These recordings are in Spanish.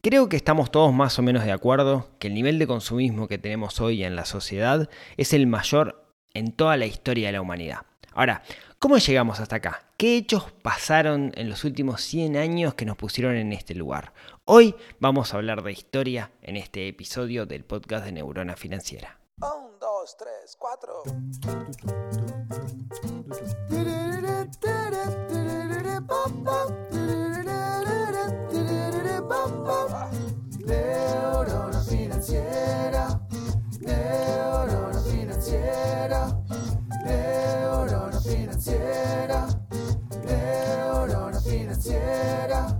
Creo que estamos todos más o menos de acuerdo que el nivel de consumismo que tenemos hoy en la sociedad es el mayor en toda la historia de la humanidad. Ahora, ¿cómo llegamos hasta acá? ¿Qué hechos pasaron en los últimos 100 años que nos pusieron en este lugar? Hoy vamos a hablar de historia en este episodio del podcast de Neurona Financiera. 1, 2, 3, 4. Financiera, neurona financiera.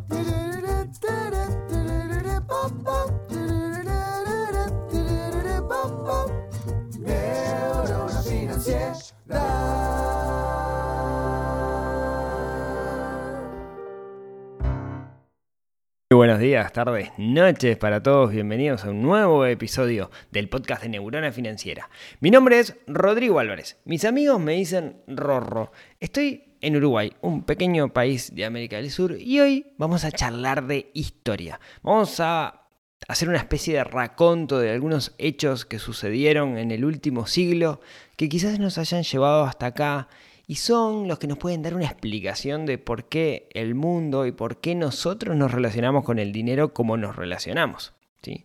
Buenos días, tardes, noches para todos. Bienvenidos a un nuevo episodio del podcast de Neurona Financiera. Mi nombre es Rodrigo Álvarez. Mis amigos me dicen Rorro. Estoy en Uruguay, un pequeño país de América del Sur, y hoy vamos a charlar de historia. Vamos a hacer una especie de raconto de algunos hechos que sucedieron en el último siglo que quizás nos hayan llevado hasta acá y son los que nos pueden dar una explicación de por qué el mundo y por qué nosotros nos relacionamos con el dinero como nos relacionamos. ¿sí?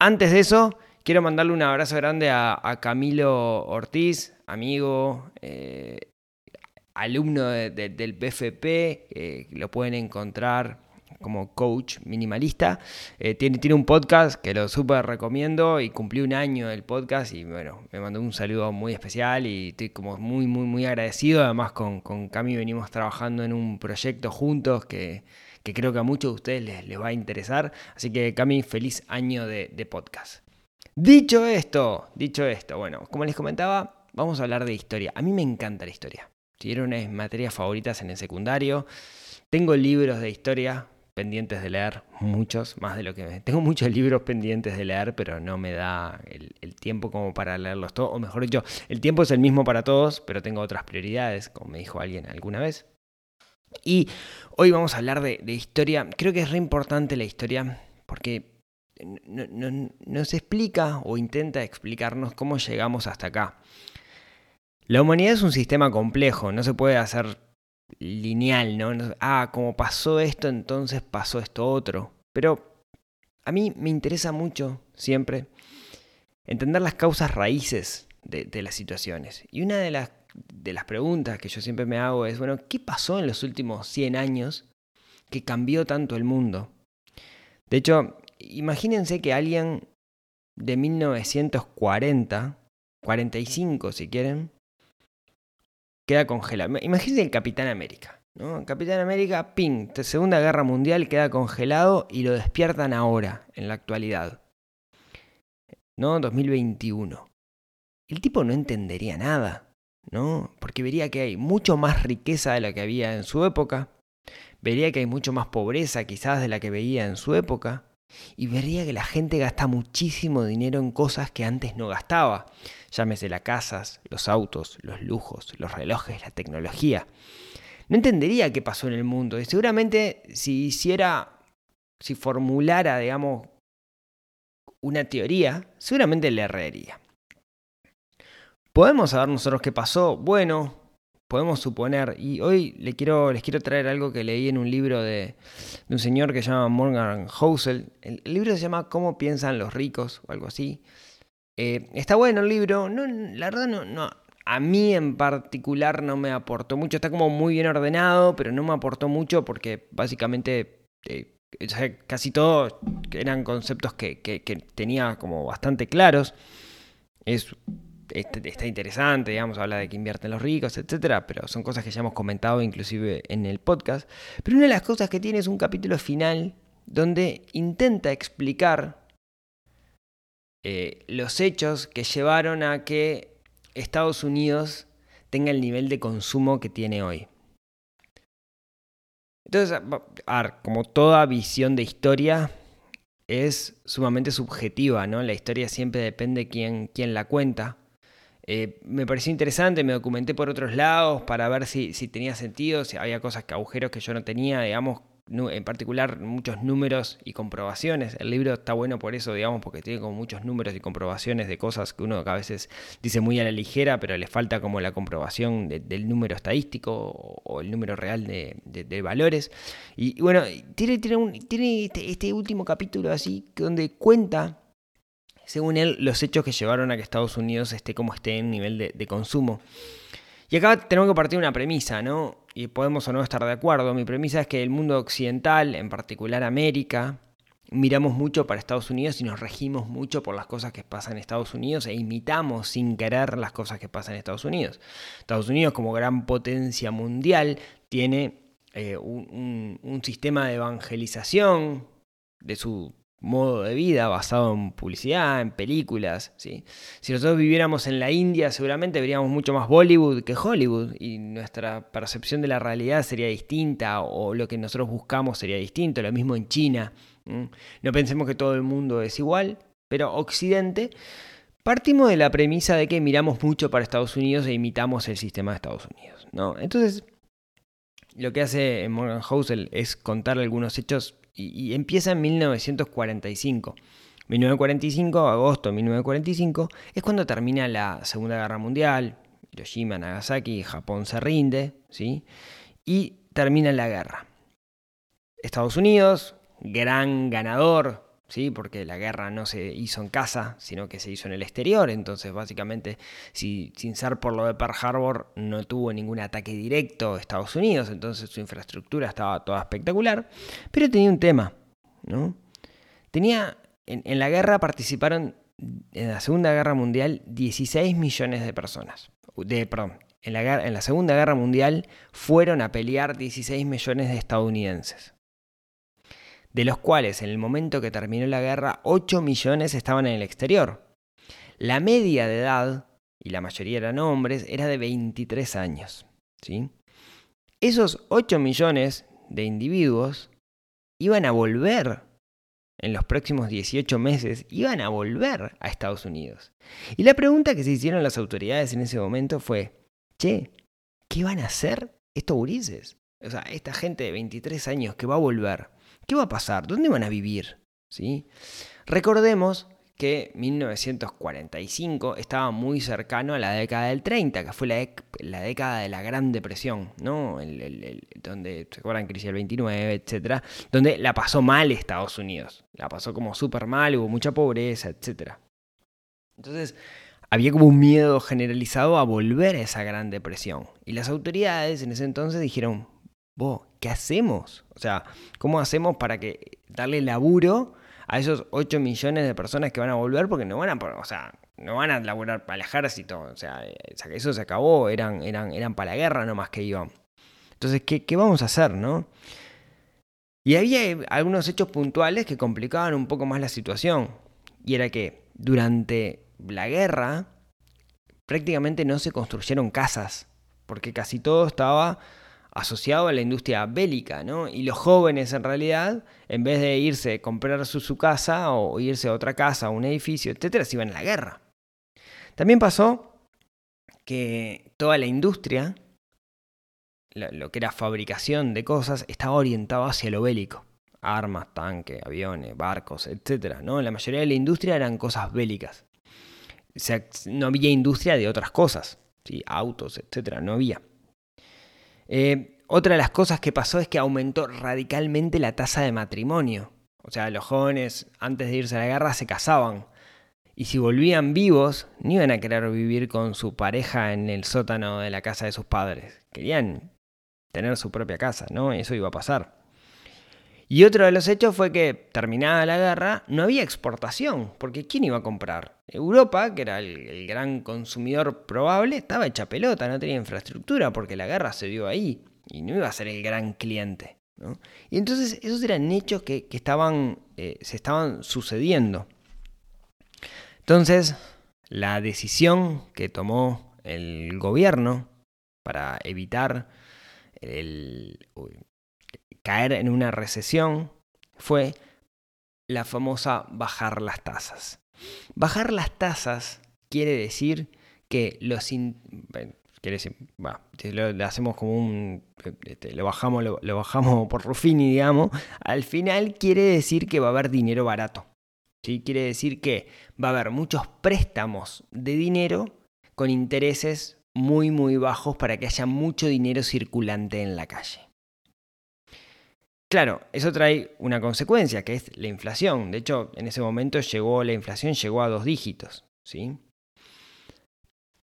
Antes de eso, quiero mandarle un abrazo grande a, Camilo Ortiz, amigo, eh, alumno de- de- del BFP, eh, lo pueden encontrar como coach minimalista. Eh, tiene, tiene un podcast que lo súper recomiendo y cumplí un año del podcast y bueno, me mandó un saludo muy especial y estoy como muy, muy, muy agradecido. Además con, con Cami venimos trabajando en un proyecto juntos que, que creo que a muchos de ustedes les, les va a interesar. Así que Cami, feliz año de, de podcast. Dicho esto, dicho esto, bueno, como les comentaba, vamos a hablar de historia. A mí me encanta la historia. Si era una de mis materias favoritas en el secundario. Tengo libros de historia pendientes de leer, muchos, más de lo que... me- Tengo muchos libros pendientes de leer, pero no me da el, tiempo como para leerlos todos. O mejor dicho, el tiempo es el mismo para todos, pero tengo otras prioridades, como me dijo alguien alguna vez. Y hoy vamos a hablar de, de historia. Creo que es re importante la historia porque no- no- nos explica o intenta explicarnos cómo llegamos hasta acá. La humanidad es un sistema complejo, no se puede hacer lineal, ¿no? Ah, como pasó esto, entonces pasó esto otro. Pero a mí me interesa mucho, siempre, entender las causas raíces de, de las situaciones. Y una de las, de las preguntas que yo siempre me hago es, bueno, ¿qué pasó en los últimos 100 años que cambió tanto el mundo? De hecho, imagínense que alguien de 1940, 45 si quieren, queda congelado. Imagínense el Capitán América. ¿no? Capitán América, ping, Segunda Guerra Mundial queda congelado y lo despiertan ahora, en la actualidad. ¿No? 2021. El tipo no entendería nada, ¿no? Porque vería que hay mucho más riqueza de la que había en su época, vería que hay mucho más pobreza quizás de la que veía en su época, y vería que la gente gasta muchísimo dinero en cosas que antes no gastaba. Llámese las casas, los autos, los lujos, los relojes, la tecnología. No entendería qué pasó en el mundo. Y seguramente si hiciera, si formulara, digamos, una teoría, seguramente le erraría. ¿Podemos saber nosotros qué pasó? Bueno, podemos suponer. Y hoy les quiero traer algo que leí en un libro de, un señor que se llama Morgan Housel. El, libro se llama ¿Cómo piensan los ricos? o algo así. Eh, está bueno el libro. No, la verdad no, no. A mí en particular no me aportó mucho. Está como muy bien ordenado, pero no me aportó mucho porque básicamente eh, casi todos eran conceptos que, que- tenía como bastante claros. Es, está interesante, digamos, habla de que invierten los ricos, etcétera, pero son cosas que ya hemos comentado inclusive en el podcast. Pero una de las cosas que tiene es un capítulo final donde intenta explicar eh, los hechos que llevaron a que Estados Unidos tenga el nivel de consumo que tiene hoy. Entonces, como toda visión de historia es sumamente subjetiva, ¿no? La historia siempre depende de quién, quién la cuenta. Eh, me pareció interesante, me documenté por otros lados para ver si, si tenía sentido, si había cosas que agujeros que yo no tenía, digamos, en particular muchos números y comprobaciones. El libro está bueno por eso, digamos, porque tiene como muchos números y comprobaciones de cosas que uno a veces dice muy a la ligera, pero le falta como la comprobación de- del número estadístico o, el número real de, de- valores. Y, bueno, tiene, tiene, este, este último capítulo así, donde cuenta, según él, los hechos que llevaron a que Estados Unidos esté como esté en nivel de, consumo. Y acá tenemos que partir una premisa, ¿no? Y podemos o no estar de acuerdo. Mi premisa es que el mundo occidental, en particular América, miramos mucho para Estados Unidos y nos regimos mucho por las cosas que pasan en Estados Unidos e imitamos sin querer las cosas que pasan en Estados Unidos. Estados Unidos, como gran potencia mundial, tiene eh, un sistema de evangelización de su modo de vida basado en publicidad, en películas. ¿sí? Si nosotros viviéramos en la India, seguramente veríamos mucho más Bollywood que Hollywood y nuestra percepción de la realidad sería distinta o lo que nosotros buscamos sería distinto. Lo mismo en China. No pensemos que todo el mundo es igual, pero Occidente partimos de la premisa de que miramos mucho para Estados Unidos e imitamos el sistema de Estados Unidos. ¿no? Entonces, lo que hace Morgan Housel es contar algunos hechos y, y empieza en 1945. 1945, agosto de 1945, es cuando termina la Segunda Guerra Mundial, Hiroshima, Nagasaki, Japón se rinde, ¿sí? Y termina la guerra. Estados Unidos, gran ganador, ¿sí? Porque la guerra no se hizo en casa, sino que se hizo en el exterior. Entonces, básicamente, si, sin ser por lo de Pearl Harbor, no tuvo ningún ataque directo a Estados Unidos. Entonces, su infraestructura estaba toda espectacular. Pero tenía un tema, ¿no? Tenía. En, la guerra participaron. En la Segunda Guerra Mundial, 16 millones de personas. De, perdón, en la Segunda Guerra Mundial fueron a pelear 16 millones de estadounidenses de los cuales en el momento que terminó la guerra 8 millones estaban en el exterior. La media de edad, y la mayoría eran hombres, era de 23 años. ¿sí? Esos 8 millones de individuos iban a volver en los próximos 18 meses, iban a volver a Estados Unidos. Y la pregunta que se hicieron las autoridades en ese momento fue, che, ¿qué van a hacer estos gurises? O sea, esta gente de 23 años que va a volver. ¿Qué va a pasar? ¿Dónde van a vivir? ¿Sí? Recordemos que 1945 estaba muy cercano a la década del 30, que fue la, la década de la Gran Depresión, ¿no? El- donde, ¿se acuerdan? Crisis del 29, etcétera, donde la pasó mal Estados Unidos. La pasó como súper mal, hubo mucha pobreza, etcétera. Entonces, había como un miedo generalizado a volver a esa Gran Depresión. Y las autoridades en ese entonces dijeron, vos, ¿qué hacemos? O sea, ¿cómo hacemos para que darle laburo a esos 8 millones de personas que van a volver? Porque no van a, o sea, no van a laburar para el ejército. O sea, eh, eso se acabó, eran, eran, eran para la guerra nomás que iban. Entonces, ¿qué, qué vamos a hacer, no? Y había algunos hechos puntuales que complicaban un poco más la situación. Y era que durante la guerra prácticamente no se construyeron casas, porque casi todo estaba asociado a la industria bélica, ¿no? Y los jóvenes en realidad, en vez de irse a comprar su, casa o irse a otra casa, un edificio, etcétera, se iban a la guerra. También pasó que toda la industria, lo, lo que era fabricación de cosas, estaba orientado hacia lo bélico. Armas, tanques, aviones, barcos, etcétera, ¿no? La mayoría de la industria eran cosas bélicas. O sea, no había industria de otras cosas, ¿sí? autos, etcétera, no había. Eh, otra de las cosas que pasó es que aumentó radicalmente la tasa de matrimonio. O sea, los jóvenes antes de irse a la guerra se casaban. Y si volvían vivos, no iban a querer vivir con su pareja en el sótano de la casa de sus padres. Querían tener su propia casa, ¿no? Eso iba a pasar. Y otro de los hechos fue que, terminada la guerra, no había exportación, porque ¿quién iba a comprar? Europa, que era el, gran consumidor probable, estaba hecha pelota, no tenía infraestructura, porque la guerra se dio ahí, y no iba a ser el gran cliente. ¿no? Y entonces esos eran hechos que, que estaban, eh, se estaban sucediendo. Entonces, la decisión que tomó el gobierno para evitar el, caer en una recesión fue la famosa bajar las tasas. Bajar las tasas quiere decir que los quiere decir, lo, hacemos como un, este, lo bajamos, lo bajamos por Ruffini, digamos, al final quiere decir que va a haber dinero barato. ¿sí? Quiere decir que va a haber muchos préstamos de dinero con intereses muy, muy bajos para que haya mucho dinero circulante en la calle. Claro, eso trae una consecuencia, que es la inflación. De hecho, en ese momento llegó la inflación llegó a dos dígitos, ¿sí?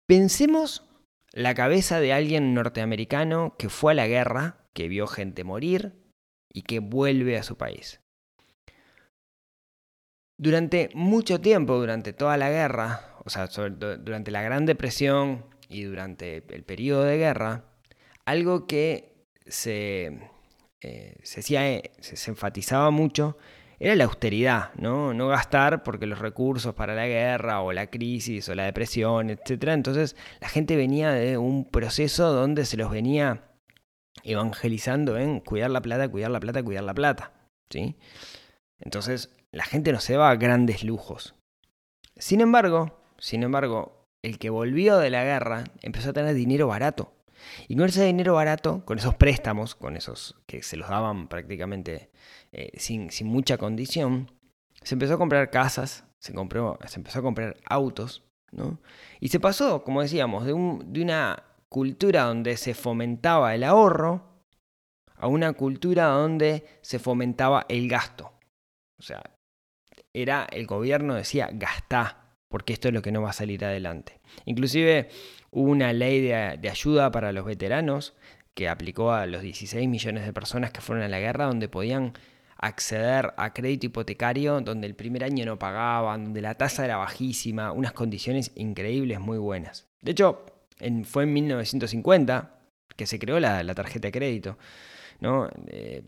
Pensemos la cabeza de alguien norteamericano que fue a la guerra, que vio gente morir y que vuelve a su país. Durante mucho tiempo, durante toda la guerra, o sea, durante la Gran Depresión y durante el periodo de guerra, algo que se, eh, se, enfatizaba mucho era la austeridad, ¿no? No gastar porque los recursos para la guerra o la crisis o la depresión, etc. Entonces la gente venía de un proceso donde se los venía evangelizando en cuidar la plata, cuidar la plata, cuidar la plata, ¿sí? Entonces la gente no se va a grandes lujos. Sin embargo, sin embargo, el que volvió de la guerra empezó a tener dinero barato. Y con ese dinero barato, con esos préstamos, con esos que se los daban prácticamente eh, sin, sin mucha condición, se empezó a comprar casas, se, compró, se empezó a comprar autos, ¿no? Y se pasó, como decíamos, de, un, de una cultura donde se fomentaba el ahorro a una cultura donde se fomentaba el gasto. O sea, era el gobierno decía gastá, porque esto es lo que no va a salir adelante. Inclusive hubo una ley de, ayuda para los veteranos que aplicó a los 16 millones de personas que fueron a la guerra, donde podían acceder a crédito hipotecario, donde el primer año no pagaban, donde la tasa era bajísima, unas condiciones increíbles, muy buenas. De hecho, en- fue en 1950 que se creó la, tarjeta de crédito. ¿no? Eh,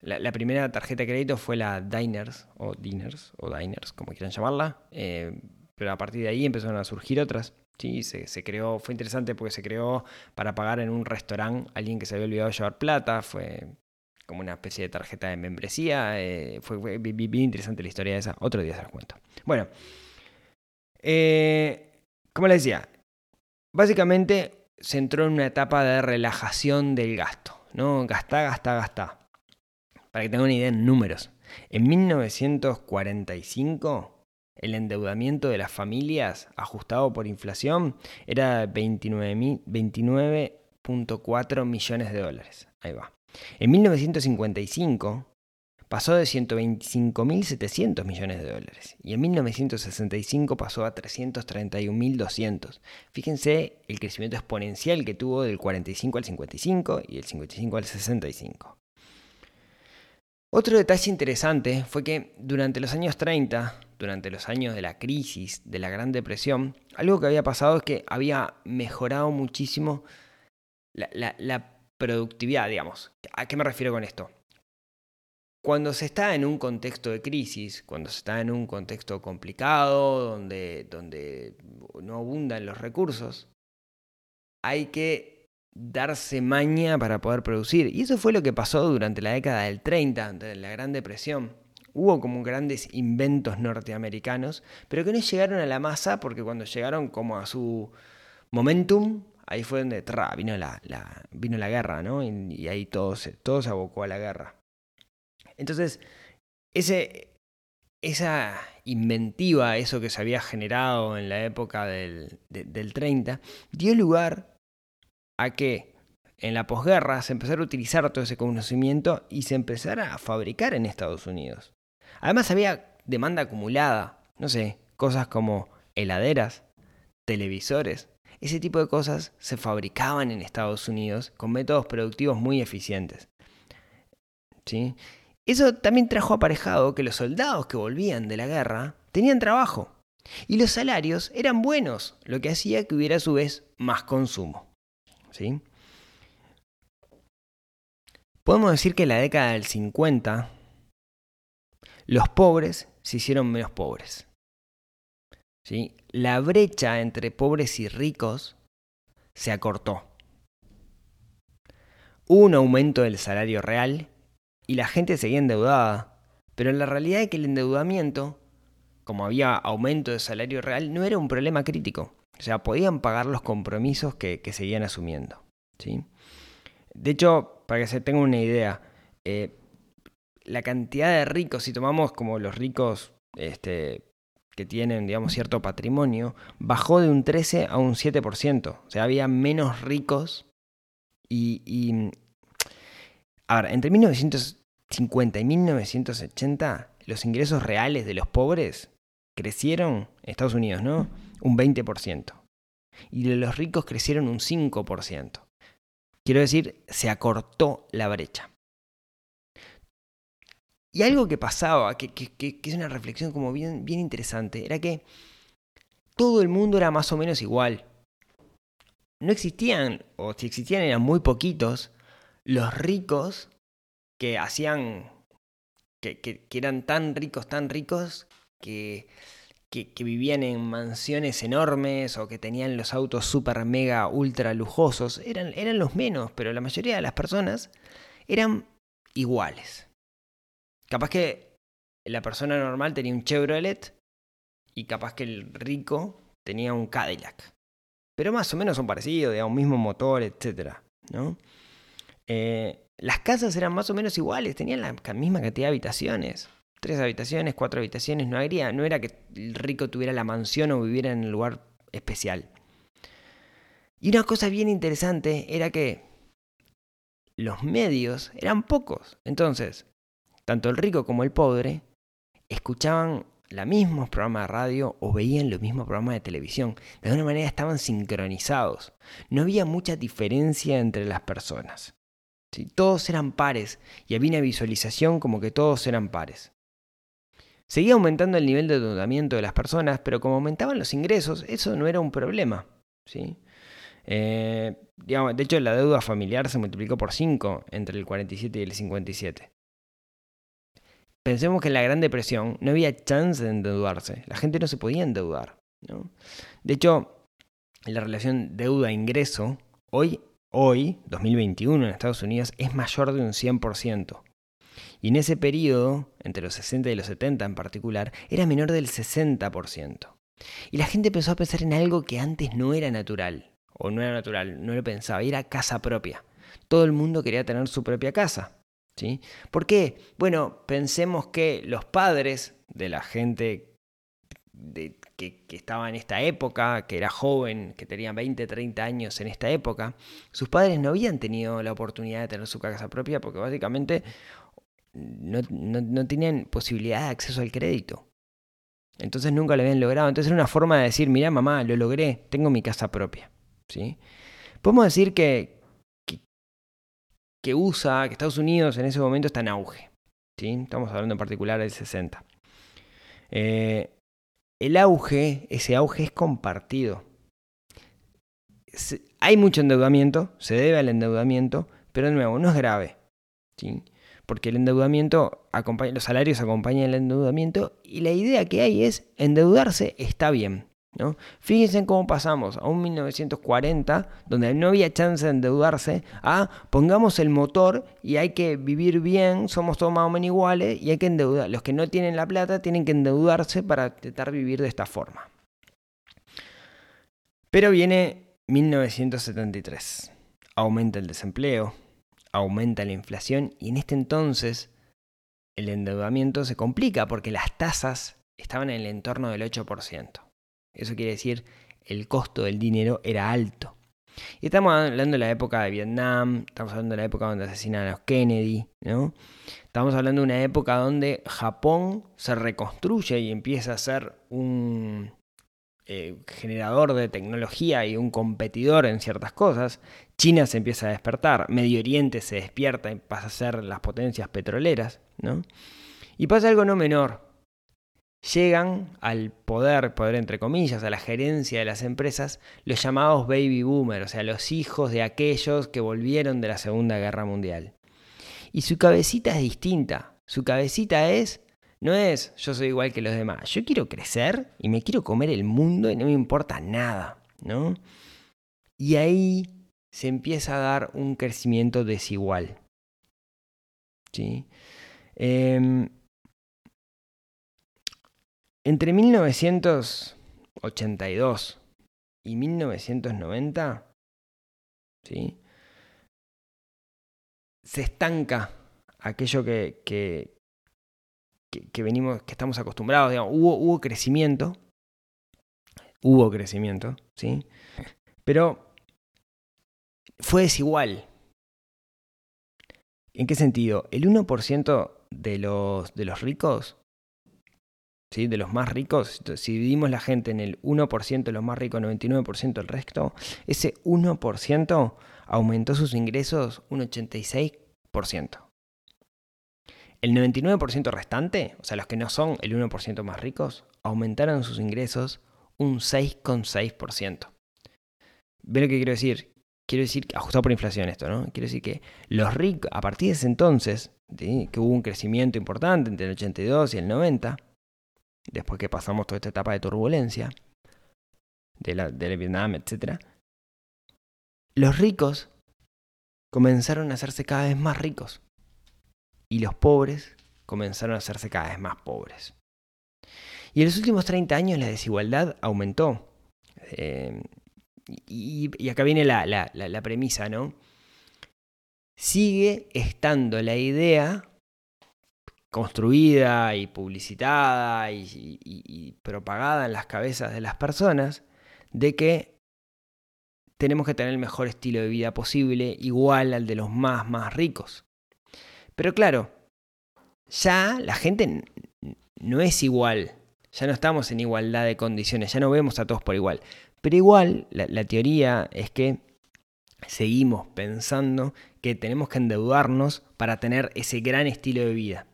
la, la primera tarjeta de crédito fue la Diners, o Diners, o Diners, como quieran llamarla, eh, pero a partir de ahí empezaron a surgir otras. Sí, se, se creó, fue interesante porque se creó para pagar en un restaurante a alguien que se había olvidado llevar plata, fue como una especie de tarjeta de membresía, eh, fue, fue bi- bi- bien interesante la historia de esa, otro día se las cuento. Bueno, eh, como les decía, básicamente se entró en una etapa de relajación del gasto, ¿no? Gastá, gastá, gastá. Para que tengan una idea en números. En 1945, el endeudamiento de las familias ajustado por inflación era 29.000 29.4 millones de dólares. Ahí va. En 1955 pasó de 125.700 millones de dólares y en 1965 pasó a 331.200. Fíjense el crecimiento exponencial que tuvo del 45 al 55 y del 55 al 65. Otro detalle interesante fue que durante los años 30, durante los años de la crisis, de la Gran Depresión, algo que había pasado es que había mejorado muchísimo la, productividad, digamos. ¿A qué me refiero con esto? Cuando se está en un contexto de crisis, cuando se está en un contexto complicado, donde, donde no abundan los recursos, hay que darse maña para poder producir. Y eso fue lo que pasó durante la década del 30, de la Gran Depresión. Hubo como grandes inventos norteamericanos, pero que no llegaron a la masa porque cuando llegaron como a su momentum, ahí fue donde vino, la, vino la guerra, ¿no? Y, ahí todo se, todo se abocó a la guerra. Entonces, ese, esa inventiva, eso que se había generado en la época del, de- del 30, dio lugar a que en la posguerra se empezara a utilizar todo ese conocimiento y se empezara a fabricar en Estados Unidos. Además había demanda acumulada, no sé, cosas como heladeras, televisores, ese tipo de cosas se fabricaban en Estados Unidos con métodos productivos muy eficientes. ¿Sí? Eso también trajo aparejado que los soldados que volvían de la guerra tenían trabajo y los salarios eran buenos, lo que hacía que hubiera a su vez más consumo. ¿Sí? Podemos decir que en la década del 50 los pobres se hicieron menos pobres. La brecha entre pobres y ricos se acortó. Hubo un aumento del salario real y la gente seguía endeudada, pero la realidad es que el endeudamiento, como había aumento de salario real, no era un problema crítico. O sea, podían pagar los compromisos que, que seguían asumiendo. ¿sí? De hecho, para que se tenga una idea, eh, la cantidad de ricos, si tomamos como los ricos este, que tienen, digamos, cierto patrimonio, bajó de un 13 a un 7%. O sea, había menos ricos y... y ahora, entre 1950 y 1980, los ingresos reales de los pobres crecieron, en Estados Unidos, ¿no? Un 20%. Y los ricos crecieron un 5%. Quiero decir, se acortó la brecha. Y algo que pasaba, que, que, que, es una reflexión como bien, bien interesante, era que todo el mundo era más o menos igual. No existían, o si existían eran muy poquitos, los ricos que hacían, que, que eran tan ricos, tan ricos, que, que, vivían en mansiones enormes o que tenían los autos super mega ultra lujosos, eran, eran los menos, pero la mayoría de las personas eran iguales. Capaz que la persona normal tenía un Chevrolet y capaz que el rico tenía un Cadillac. Pero más o menos son parecidos, un mismo motor, etc. ¿no? Eh, las casas eran más o menos iguales, tenían la misma cantidad de habitaciones. Tres habitaciones, cuatro habitaciones, no, habría, no era que el rico tuviera la mansión o viviera en un lugar especial. Y una cosa bien interesante era que los medios eran pocos. Entonces, tanto el rico como el pobre escuchaban los mismos programas de radio o veían los mismos programas de televisión. De alguna manera estaban sincronizados. No había mucha diferencia entre las personas. Todos eran pares y había una visualización como que todos eran pares. Seguía aumentando el nivel de endeudamiento de las personas, pero como aumentaban los ingresos, eso no era un problema. ¿sí? Eh, digamos, de hecho, la deuda familiar se multiplicó por 5 entre el 47 y el 57. Pensemos que en la Gran Depresión no había chance de endeudarse. La gente no se podía endeudar. ¿no? De hecho, la relación deuda-ingreso, hoy, hoy, 2021 en Estados Unidos, es mayor de un 100%. Y en ese periodo, entre los 60 y los 70 en particular, era menor del 60%. Y la gente empezó a pensar en algo que antes no era natural, o no era natural, no lo pensaba, era casa propia. Todo el mundo quería tener su propia casa. ¿sí? ¿Por qué? Bueno, pensemos que los padres de la gente que, que, estaba en esta época, que era joven, que tenía 20, 30 años en esta época, sus padres no habían tenido la oportunidad de tener su casa propia porque básicamente no, no, no tenían posibilidad de acceso al crédito. Entonces nunca lo habían logrado. Entonces era una forma de decir, mira mamá, lo logré, tengo mi casa propia. ¿sí? Podemos decir que, que USA, que Estados Unidos en ese momento está en auge. ¿sí? Estamos hablando en particular del 60. Eh, el auge, ese auge es compartido. Hay mucho endeudamiento, se debe al endeudamiento, pero de nuevo, no es grave. ¿sí? Porque el endeudamiento, acompaña, los salarios acompañan el endeudamiento y la idea que hay es endeudarse está bien. ¿No? Fíjense en cómo pasamos a un 1940, donde no había chance de endeudarse, a pongamos el motor y hay que vivir bien, somos todos más o menos iguales y hay que endeudar. Los que no tienen la plata tienen que endeudarse para intentar vivir de esta forma. Pero viene 1973, aumenta el desempleo, aumenta la inflación y en este entonces el endeudamiento se complica porque las tasas estaban en el entorno del 8%. Eso quiere decir el costo del dinero era alto. Y estamos hablando de la época de Vietnam, estamos hablando de la época donde asesinan a los Kennedy, ¿no? Estamos hablando de una época donde Japón se reconstruye y empieza a ser un eh, generador de tecnología y un competidor en ciertas cosas. China se empieza a despertar, Medio Oriente se despierta y pasa a ser las potencias petroleras, ¿no? Y pasa algo no menor, llegan al poder, poder entre comillas, a la gerencia de las empresas, los llamados baby boomers, o sea, los hijos de aquellos que volvieron de la Segunda Guerra Mundial. Y su cabecita es distinta. Su cabecita es, no es yo soy igual que los demás, yo quiero crecer y me quiero comer el mundo y no me importa nada, ¿no? Y ahí se empieza a dar un crecimiento desigual. ¿Sí? Eh, entre 1982 y 1990, ¿sí? se estanca aquello que, que, venimos, que estamos acostumbrados, hubo, hubo crecimiento, hubo crecimiento, ¿sí? Pero fue desigual. ¿En qué sentido? El 1% de los, de los ricos, ¿sí? de los más ricos, si dividimos la gente en el 1% de los más ricos, 99% el resto, ese 1% aumentó sus ingresos un 86%. El 99% restante, o sea, los que no son el 1% más ricos, aumentaron sus ingresos un 6,6%. ¿Ve lo que quiero decir? Quiero decir, ajustado por inflación esto, ¿no? Quiero decir que los ricos, a partir de ese entonces, que hubo un crecimiento importante entre el 82 y el 90, después que pasamos toda esta etapa de turbulencia, de la, del Vietnam, etc., los ricos comenzaron a hacerse cada vez más ricos y los pobres comenzaron a hacerse cada vez más pobres. Y en los últimos 30 años la desigualdad aumentó. Eh, y, acá viene la, la- la- premisa, ¿no? Sigue estando la idea construida y publicitada y, y- propagada en las cabezas de las personas de que tenemos que tener el mejor estilo de vida posible, igual al de los más, más ricos. Pero claro, ya la gente no es igual, ya no estamos en igualdad de condiciones, ya no vemos a todos por igual. Pero igual, la, teoría es que seguimos pensando que tenemos que endeudarnos para tener ese gran estilo de vida.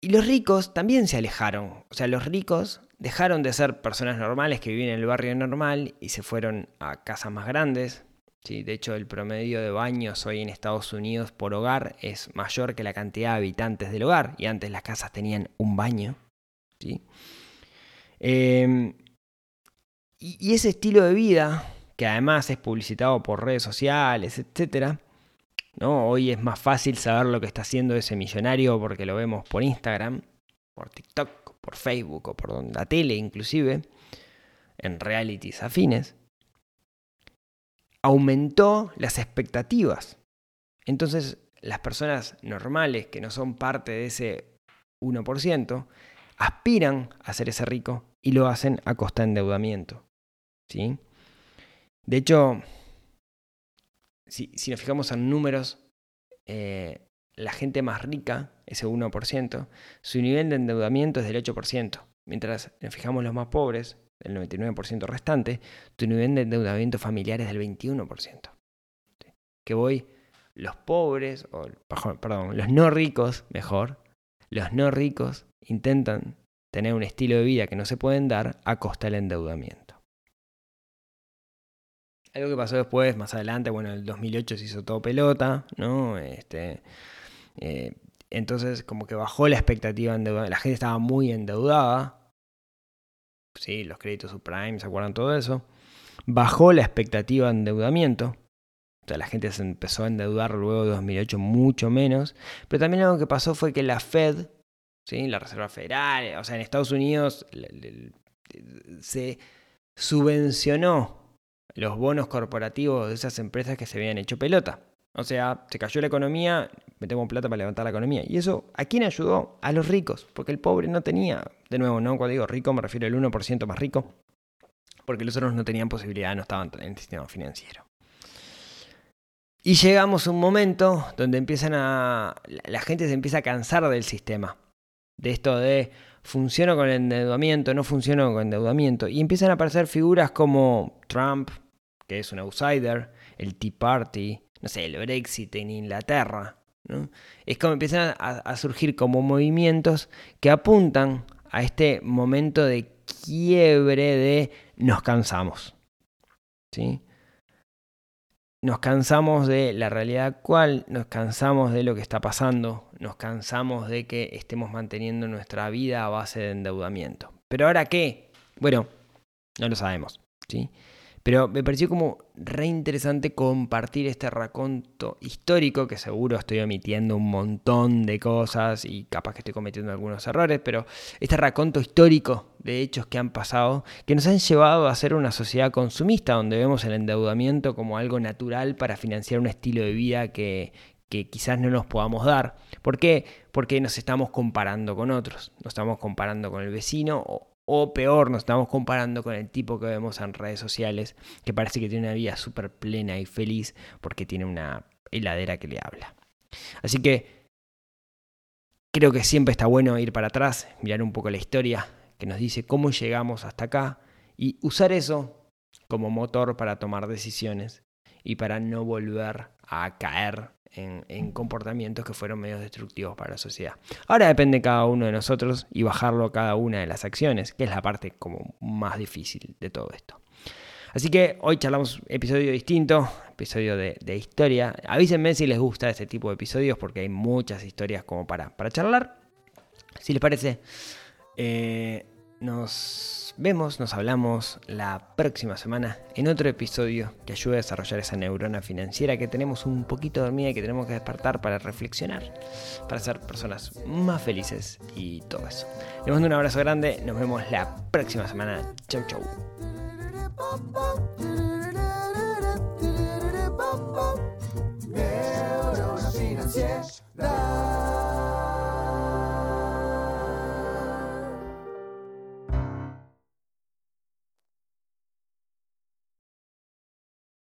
Y los ricos también se alejaron. O sea, los ricos dejaron de ser personas normales que vivían en el barrio normal y se fueron a casas más grandes. ¿sí? De hecho, el promedio de baños hoy en Estados Unidos por hogar es mayor que la cantidad de habitantes del hogar. Y antes las casas tenían un baño. ¿sí? Eh, y, ese estilo de vida, que además es publicitado por redes sociales, etcétera, ¿no? Hoy es más fácil saber lo que está haciendo ese millonario porque lo vemos por Instagram, por TikTok, por Facebook o por la tele inclusive, en realities afines. Aumentó las expectativas. Entonces, las personas normales que no son parte de ese 1%, aspiran a ser ese rico y lo hacen a costa de endeudamiento. ¿sí? De hecho, si, nos fijamos en números, eh, la gente más rica, ese 1%, su nivel de endeudamiento es del 8%. Mientras nos fijamos los más pobres, el 99% restante, tu nivel de endeudamiento familiar es del 21%. ¿sí? Que voy, los pobres, o perdón, los no ricos, mejor, los no ricos intentan tener un estilo de vida que no se pueden dar a costa del endeudamiento. Algo que pasó después, más adelante, bueno, en el 2008 se hizo todo pelota, ¿no? Este, eh, entonces, como que bajó la expectativa de endeudamiento. La gente estaba muy endeudada. Sí, los créditos subprime, ¿se acuerdan todo eso? Bajó la expectativa de endeudamiento. O sea, la gente se empezó a endeudar luego de 2008 mucho menos. Pero también algo que pasó fue que la Fed, ¿sí? la Reserva Federal, o sea, en Estados Unidos le- se subvencionó los bonos corporativos de esas empresas que se habían hecho pelota. O sea, se cayó la economía, metemos plata para levantar la economía. ¿Y eso a quién ayudó? A los ricos, porque el pobre no tenía, de nuevo, no cuando digo rico me refiero al 1% más rico, porque los otros no tenían posibilidad, no estaban en el sistema financiero. Y llegamos a un momento donde empiezan a. La gente se empieza a cansar del sistema. De esto de funciono con el endeudamiento, no funciono con endeudamiento. Y empiezan a aparecer figuras como Trump, que es un outsider, el Tea Party, no sé, el Brexit en Inglaterra. ¿no? Es como empiezan a, a surgir como movimientos que apuntan a este momento de quiebre de nos cansamos. ¿Sí? Nos cansamos de la realidad actual, nos cansamos de lo que está pasando, nos cansamos de que estemos manteniendo nuestra vida a base de endeudamiento. ¿Pero ahora qué? Bueno, no lo sabemos, ¿sí? Pero me pareció como re interesante compartir este raconto histórico, que seguro estoy omitiendo un montón de cosas y capaz que estoy cometiendo algunos errores, pero este raconto histórico de hechos que han pasado, que nos han llevado a ser una sociedad consumista, donde vemos el endeudamiento como algo natural para financiar un estilo de vida que, que quizás no nos podamos dar. ¿Por qué? Porque nos estamos comparando con otros, nos estamos comparando con el vecino o, o peor, nos estamos comparando con el tipo que vemos en redes sociales, que parece que tiene una vida súper plena y feliz porque tiene una heladera que le habla. Así que creo que siempre está bueno ir para atrás, mirar un poco la historia que nos dice cómo llegamos hasta acá y usar eso como motor para tomar decisiones y para no volver a caer en, en, comportamientos que fueron medios destructivos para la sociedad. Ahora depende de cada uno de nosotros y bajarlo a cada una de las acciones, que es la parte como más difícil de todo esto. Así que hoy charlamos episodio distinto, episodio de, de, historia. Avísenme si les gusta este tipo de episodios porque hay muchas historias como para, para charlar. Si les parece, eh, nos vemos, nos hablamos la próxima semana en otro episodio que ayude a desarrollar esa neurona financiera que tenemos un poquito dormida y que tenemos que despertar para reflexionar, para ser personas más felices y todo eso. Les mando un abrazo grande, nos vemos la próxima semana. Chau, chau.